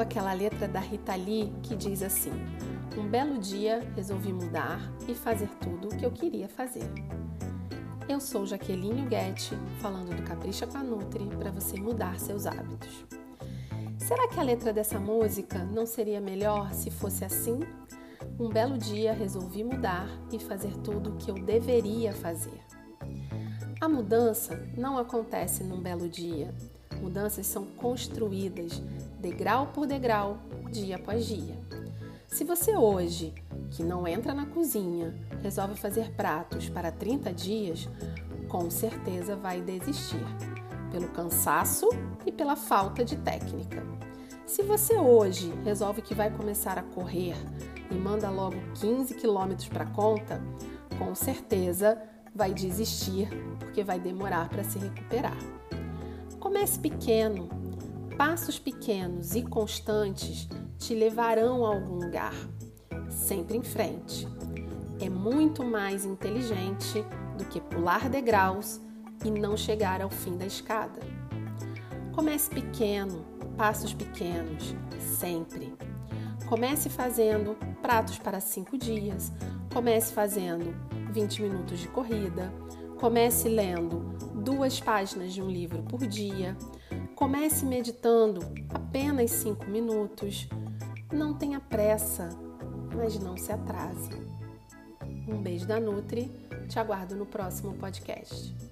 aquela letra da Rita Lee que diz assim: Um belo dia resolvi mudar e fazer tudo o que eu queria fazer. Eu sou Jaqueline Guetti, falando do Capricha com a Nutri para você mudar seus hábitos. Será que a letra dessa música não seria melhor se fosse assim? Um belo dia resolvi mudar e fazer tudo o que eu deveria fazer. A mudança não acontece num belo dia. Mudanças são construídas degrau por degrau, dia após dia. Se você hoje, que não entra na cozinha, resolve fazer pratos para 30 dias, com certeza vai desistir, pelo cansaço e pela falta de técnica. Se você hoje resolve que vai começar a correr e manda logo 15 quilômetros para conta, com certeza vai desistir porque vai demorar para se recuperar. Comece pequeno, Passos pequenos e constantes te levarão a algum lugar, sempre em frente. É muito mais inteligente do que pular degraus e não chegar ao fim da escada. Comece pequeno, passos pequenos, sempre. Comece fazendo pratos para cinco dias, comece fazendo 20 minutos de corrida, comece lendo duas páginas de um livro por dia, Comece meditando apenas cinco minutos. Não tenha pressa, mas não se atrase. Um beijo da Nutri. Te aguardo no próximo podcast.